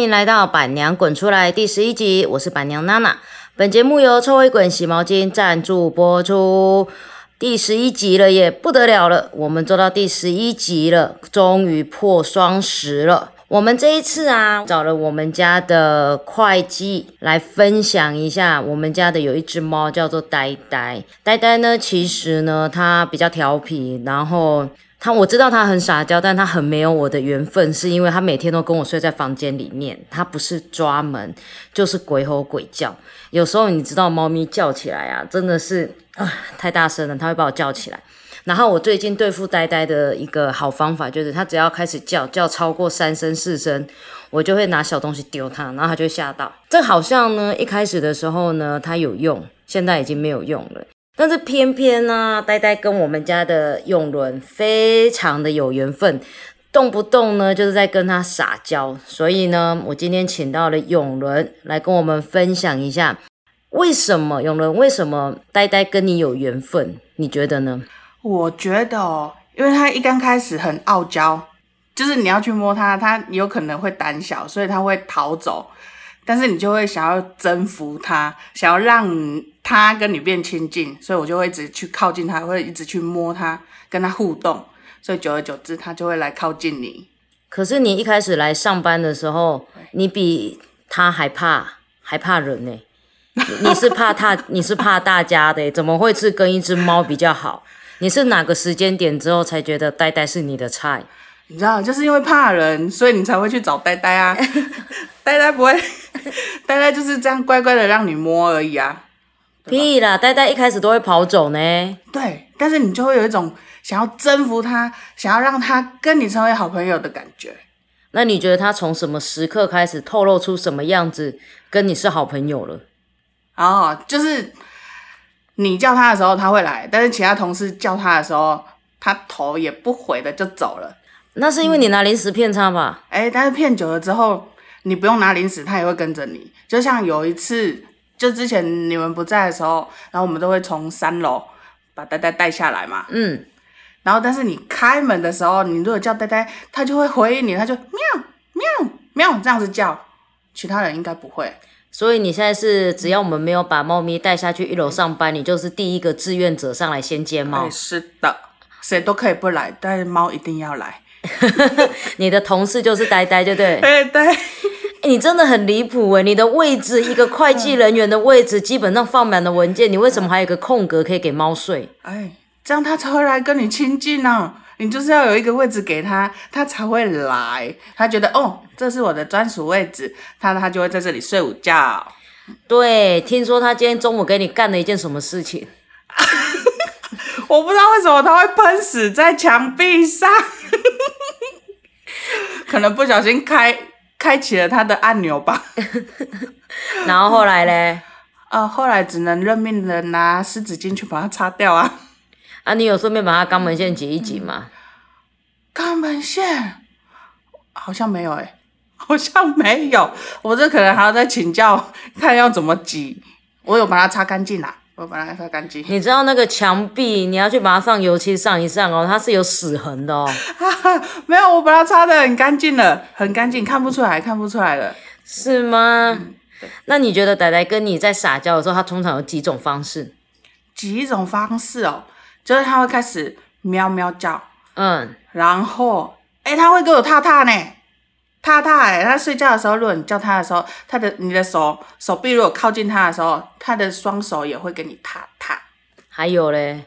欢迎来到《板娘滚出来》第十一集，我是板娘娜娜。本节目由臭味滚洗毛巾赞助播出。第十一集了耶，不得了了，我们做到第十一集了，终于破双十了。我们这一次啊，找了我们家的会计来分享一下，我们家的有一只猫叫做呆呆。呆呆呢，其实呢，它比较调皮，然后它我知道它很撒娇，但它很没有我的缘分，是因为它每天都跟我睡在房间里面，它不是抓门就是鬼吼鬼叫。有时候你知道，猫咪叫起来啊，真的是啊太大声了，它会把我叫起来。然后我最近对付呆呆的一个好方法，就是它只要开始叫，叫超过三声四声，我就会拿小东西丢它，然后它就吓到。这好像呢，一开始的时候呢，它有用，现在已经没有用了。但是偏偏呢，呆呆跟我们家的永伦非常的有缘分，动不动呢就是在跟他撒娇。所以呢，我今天请到了永伦来跟我们分享一下，为什么永伦为什么呆呆跟你有缘分？你觉得呢？我觉得哦，因为他一刚开始很傲娇，就是你要去摸它，它有可能会胆小，所以他会逃走。但是你就会想要征服他，想要让它跟你变亲近，所以我就会一直去靠近它，会一直去摸它，跟它互动。所以久而久之，它就会来靠近你。可是你一开始来上班的时候，你比它还怕，还怕人呢、你你是怕它，你是怕大家的、怎么会是跟一只猫比较好？你是哪个时间点之后才觉得呆呆是你的菜？你知道，就是因为怕人，所以你才会去找呆呆啊。呆呆不会，呆呆就是这样乖乖的让你摸而已啊。屁啦，呆呆一开始都会跑走呢。对，但是你就会有一种想要征服他，想要让他跟你成为好朋友的感觉。那你觉得他从什么时刻开始透露出什么样子，跟你是好朋友了？哦，就是你叫他的时候他会来，但是其他同事叫他的时候，他头也不回的就走了。那是因为你拿零食骗他吧？哎，但是骗久了之后，你不用拿零食，他也会跟着你。就像有一次，就之前你们不在的时候，然后我们都会从三楼把呆呆带下来嘛。嗯，然后但是你开门的时候，你如果叫呆呆，它就会回应你，它就喵喵喵这样子叫，其他人应该不会。所以你现在是只要我们没有把猫咪带下去一楼上班，你就是第一个志愿者上来先接猫哎，。是的，谁都可以不来，但是猫一定要来。你的同事就是呆呆，对不对？对你真的很离谱诶，你的位置一个会计人员的位置，基本上放满了文件，你为什么还有一个空格可以给猫睡？哎，这样它才会来跟你亲近呢、你就是要有一个位置给它，它才会来。它觉得哦，这是我的专属位置，它它就会在这里睡午觉。对，听说他今天中午给你干了一件什么事情？我不知道为什么它会喷死在墙壁上，可能不小心开开启了它的按钮吧。然后后来嘞，啊，后来只能任命人拿湿纸巾去把它擦掉啊。啊，你有顺便把他肛门线挤一挤吗？肛门线好像没有哎、好像没有。我这可能还要再请教，看要怎么挤。我有把它擦干净啦，我有把它擦干净。你知道那个墙壁，你要去把它上油漆上一上哦，它是有死痕的哦。没有，我把它擦的很干净了，很干净，看不出来，看不出来了。是吗？那你觉得仔仔跟你在撒娇的时候，他通常有几种方式？几种方式哦，就是它会开始喵喵叫，嗯，然后哎，它会给我踏踏呢。踏踏哎，他睡觉的时候，如果你叫他的时候，他的你的手手臂如果靠近他的时候，他的双手也会给你踏踏。还有嘞，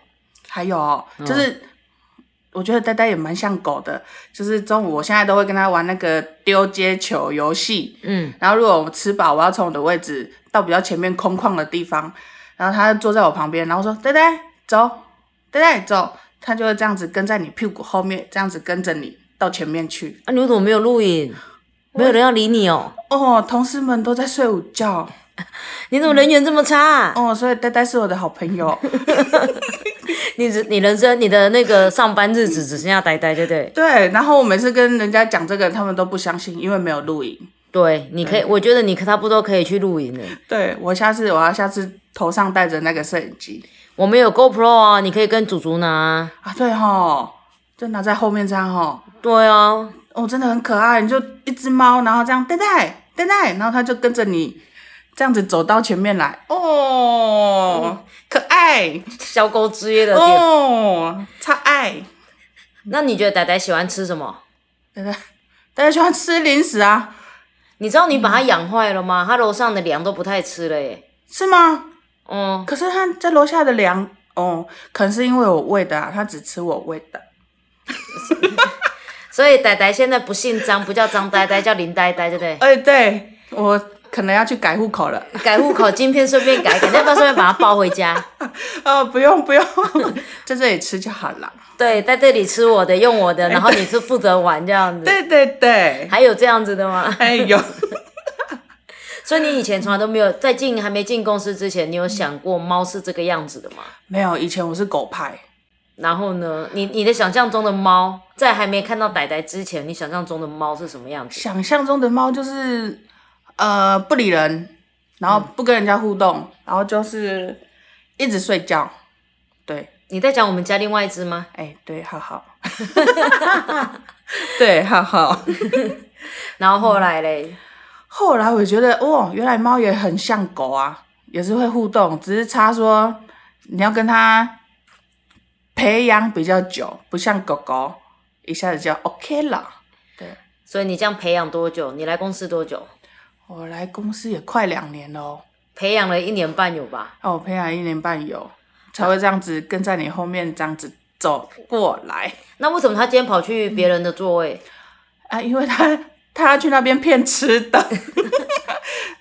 还有哦就是，我觉得呆呆也蛮像狗的，就是中午我现在都会跟他玩那个丢接球游戏，嗯，然后如果我吃饱，我要从我的位置到比较前面空旷的地方，然后他坐在我旁边，然后说呆呆走，呆呆走，他就会这样子跟在你屁股后面，这样子跟着你到前面去。啊，你为什么没有录影？没有人要理你哦？哦，同事们都在睡午觉，你怎么人缘这么差？哦，所以呆呆是我的好朋友。你只你人生你的那个上班日子 只剩下呆呆，对不对？对，然后我每次跟人家讲这个，他们都不相信，因为没有录影。对，你可以，我觉得你差不多可以去录影了。对我下次我要下次头上戴着那个摄影机我们有 GoPro 啊，你可以跟祖祖拿啊。啊，对哈，就拿在后面这样哈，对啊，哦，真的很可爱，你就一只猫，然后这样呆呆呆呆，然后它就跟着你这样子走到前面来，哦，可爱，小狗之夜的。哦，超爱。那你觉得呆呆喜欢吃什么？呆呆，呆呆喜欢吃零食啊？你知道你把它养坏了吗？它楼上的粮都不太吃了耶。是吗？嗯，可是它在楼下的粮，哦，可能是因为我喂的啊，他只吃我喂的。所以呆呆现在不姓张，不叫张呆呆，叫林呆呆，对不对？哎、对我可能要去改户口了。改户口今天顺便改改，要不要顺便把它抱回家？哦，不用不用，在这里吃就好了。对，在这里吃我的，用我的，然后你是负责玩这样子。对对对，还有这样子的吗？哎有，所以你以前从来都没有在进还没进公司之前，你有想过猫是这个样子的吗？没有，以前我是狗派。然后呢，你你的想象中的猫，在还没看到仔仔之前，你想象中的猫是什么样子？想象中的猫就是呃不理人，然后不跟人家互动，然后就是一直睡觉。对，你在讲我们家另外一只吗？哎对，浩浩，对浩浩。然后后来嘞，后来我觉得，哦，原来猫也很像狗啊，也是会互动，只是差说你要跟它培养比较久，不像狗狗一下子就 OK 了。对，所以你这样培养多久？你来公司多久？我来公司也快两年喽，培养了一年半有吧？哦，我培养一年半有，才会这样子跟在你后面这样子走过来那为什么他今天跑去别人的座位？啊，因为他他要去那边骗吃的。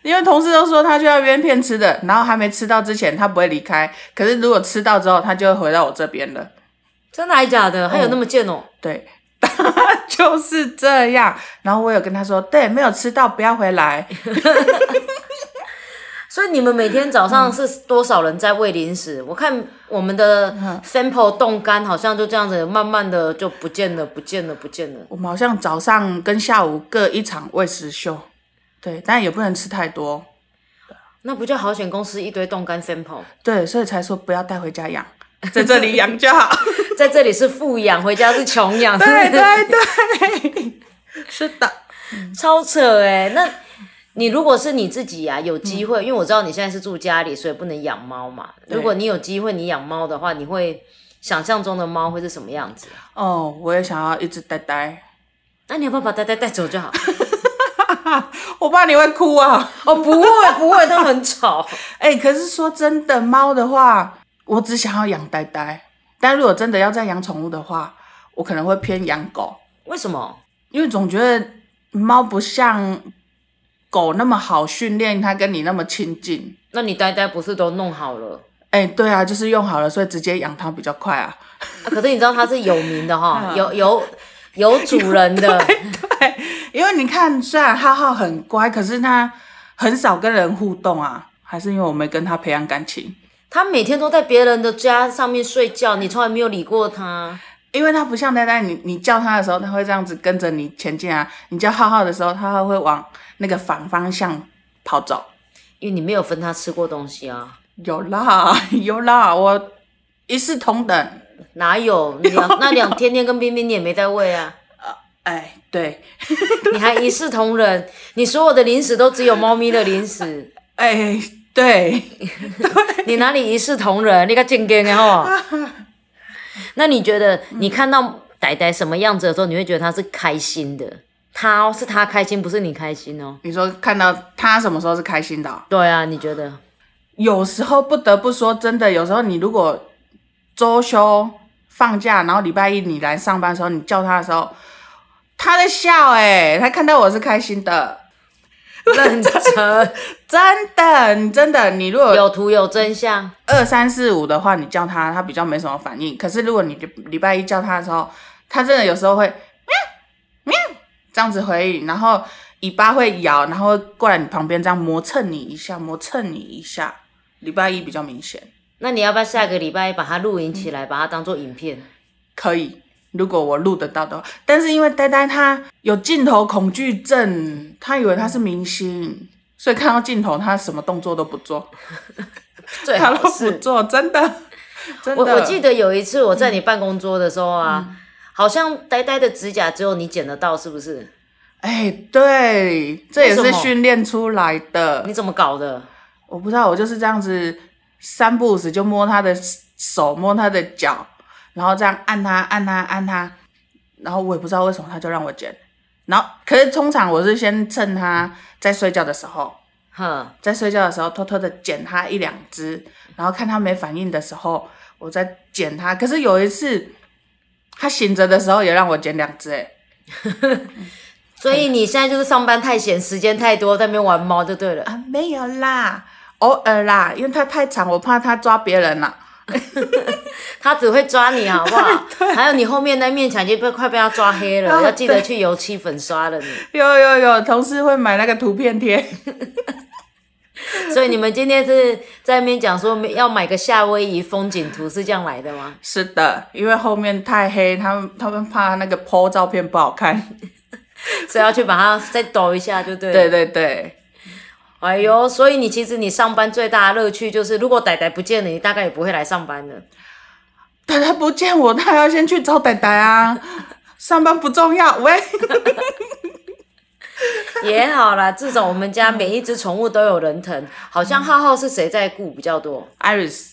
因为同事都说他去那边骗吃的，然后还没吃到之前他不会离开，可是如果吃到之后，他就会回到我这边了。真的还假的？还有那么贱哦、对，就是这样。然后我有跟他说，对，没有吃到不要回来。所以你们每天早上是多少人在喂零食？我看我们的 sample 冻干好像就这样子，慢慢的就不见了，不见了，不见了。我们好像早上跟下午各一场喂食秀，对，但也不能吃太多，那不就好险？公司一堆冻干 sample，对，所以才说不要带回家养，在这里养就好。在这里是富养，回家是穷养，对对对，是的，超扯哎、那你如果是你自己呀、有机会，因为我知道你现在是住家里，所以不能养猫嘛。如果你有机会你养猫的话，你会想象中的猫会是什么样子？哦，我也想要一只呆呆，那你要不要把呆呆带走就好？我怕你会哭啊。哦，不会不会，它很吵。哎、可是说真的，猫的话，我只想要养呆呆。但如果真的要再养宠物的话，我可能会偏养狗，为什么？因为总觉得猫不像狗那么好训练，它跟你那么亲近。那你呆呆不是都弄好了？哎、对啊，就是用好了，所以直接养它比较快啊。啊可是你知道它是有名的哈，嗯 有有有主人的。对，因为你看，虽然浩浩很乖，可是他很少跟人互动啊，还是因为我没跟他培养感情。他每天都在别人的家上面睡觉，你从来没有理过他。因为他不像呆呆，你你叫他的时候，他会这样子跟着你前进啊。你叫浩浩的时候，他会往那个反方向跑走。因为你没有分他吃过东西啊，有啦，有啦，我一视同等。哪有两那两天天跟冰冰你也没在喂啊，哎，对，你还一视同仁，你所有的零食都只有猫咪的零食，哎，对，你哪里一视同仁？你个贱根的吼。那你觉得你看到呆呆什么样子的时候，你会觉得他是开心的？他哦，是他开心，不是你开心哦。你说看到他什么时候是开心的哦、对啊，你觉得？有时候不得不说，真的，有时候你如果周休放假，然后礼拜一你来上班的时候，你叫他的时候，他在笑、哎，他看到我是开心的，认真，真的，你真的，你如果有图有真相。二三四五的话，你叫他，他比较没什么反应。可是如果你礼礼拜一叫他的时候，他真的有时候会喵喵这样子回应，然后尾巴会摇，然后过来你旁边这样磨蹭你一下，磨蹭你一下。礼拜一比较明显，那你要不要下个礼拜把它录影起来，把它当做影片？可以。如果我录得到的话，但是因为呆呆他有镜头恐惧症，他以为他是明星，所以看到镜头他什么动作都不做，最他都不。做，真的，真的。我我记得有一次我在你办公桌的时候啊，嗯好像呆呆的指甲只有你剪得到，是不是？哎，对，这也是训练出来的你。怎么搞的？我不知道，我就是这样子，三步五时就摸他的手，摸他的脚，然后这样按它，按它，按它，然后我也不知道为什么他就让我剪。然后，可是通常我是先趁他在睡觉的时候，哼，在睡觉的时候偷偷的剪他一两只，然后看他没反应的时候，我再剪他。可是有一次，他醒着的时候也让我剪两只，哎，所以你现在就是上班太闲，时间太多，在那边玩猫就对了。啊，没有啦，偶尔啦，因为它太长，我怕它抓别人啦。他只会抓你，好不好？还有你后面那面墙已经被快被他抓黑了，啊要记得去油漆粉刷了你。有有有，同事会买那个图片贴。所以你们今天是在那边讲说要买个夏威夷风景图，是这样来的吗？是的，因为后面太黑，他们他们怕那个 PO 照片不好看。所以要去把它再抖一下，就对了。对对对，哎呦，所以你其实你上班最大的乐趣就是，如果仔仔不见了，你大概也不会来上班了。呆呆不见我，他要先去找仔仔啊。上班不重要，喂，也好啦，至少我们家每一只宠物都有人疼。好像浩浩是谁在顾比较多？Iris，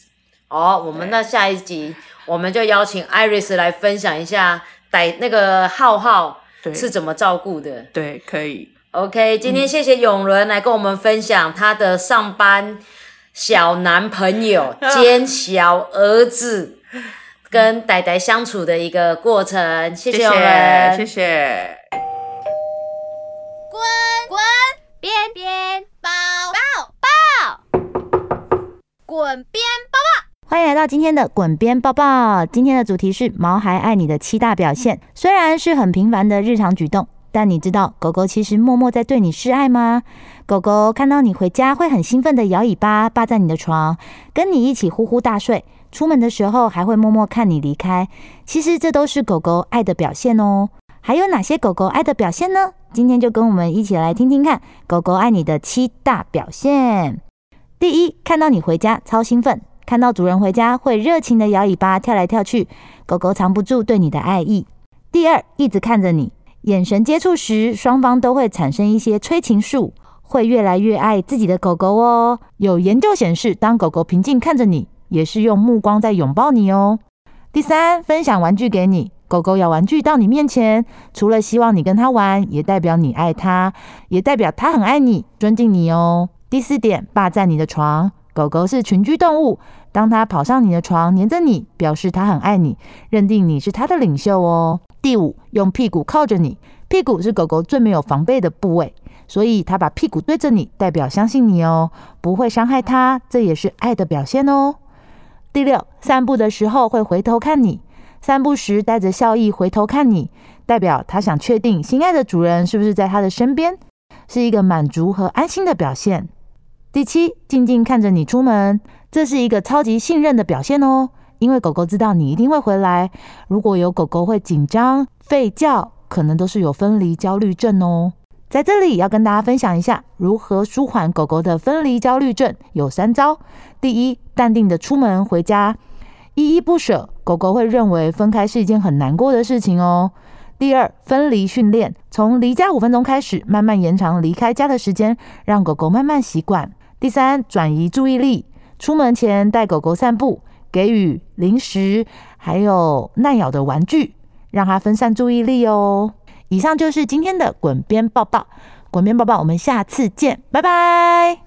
哦，我们那下一集我们就邀请 Iris 来分享一下逮那个浩浩对是怎么照顾的。对，可以，OK，今天谢谢永伦来跟我们分享他的上班小男朋友 兼小儿子跟仔仔相处的一个过程，谢谢永伦，谢谢。滚滚边边抱抱抱，滚边抱抱。欢迎来到今天的滚边抱抱。今天的主题是毛孩爱你的七大表现。虽然是很平凡的日常举动，但你知道狗狗其实默默在对你示爱吗？狗狗看到你回家会很兴奋的摇尾巴，霸在你的床，跟你一起呼呼大睡。出门的时候还会默默看你离开。其实这都是狗狗爱的表现哦。还有哪些狗狗爱的表现呢？今天就跟我们一起来听听看狗狗爱你的七大表现。第一，看到你回家超兴奋，看到主人回家会热情的摇尾巴、跳来跳去，狗狗藏不住对你的爱意。第二，一直看着你，眼神接触时，双方都会产生一些催情素，会越来越爱自己的狗狗哦。有研究显示，当狗狗平静看着你，也是用目光在拥抱你哦。第三，分享玩具给你。狗狗咬玩具到你面前，除了希望你跟它玩，也代表你爱它，也代表它很爱你、尊敬你哦。第四点，霸占你的床。狗狗是群居动物，当它跑上你的床，黏着你，表示它很爱你，认定你是它的领袖哦。第五，用屁股靠着你。屁股是狗狗最没有防备的部位，所以它把屁股对着你，代表相信你哦，不会伤害它，这也是爱的表现哦。第六，散步的时候会回头看你，散步时带着笑意回头看你，代表它想确定心爱的主人是不是在它的身边，是一个满足和安心的表现。第七，静静看着你出门，这是一个超级信任的表现哦，因为狗狗知道你一定会回来。如果有狗狗会紧张、吠叫，可能都是有分离焦虑症哦。在这里要跟大家分享一下如何舒缓狗狗的分离焦虑症，有三招。第一，淡定的出门回家，依依不舍，狗狗会认为分开是一件很难过的事情哦。第二，分离训练，从离家五分钟开始，慢慢延长离开家的时间，让狗狗慢慢习惯。第三，转移注意力，出门前带狗狗散步，给予零食，还有耐咬的玩具，让它分散注意力哦。以上就是今天的滚边抱抱，滚边抱抱，我们下次见，拜拜。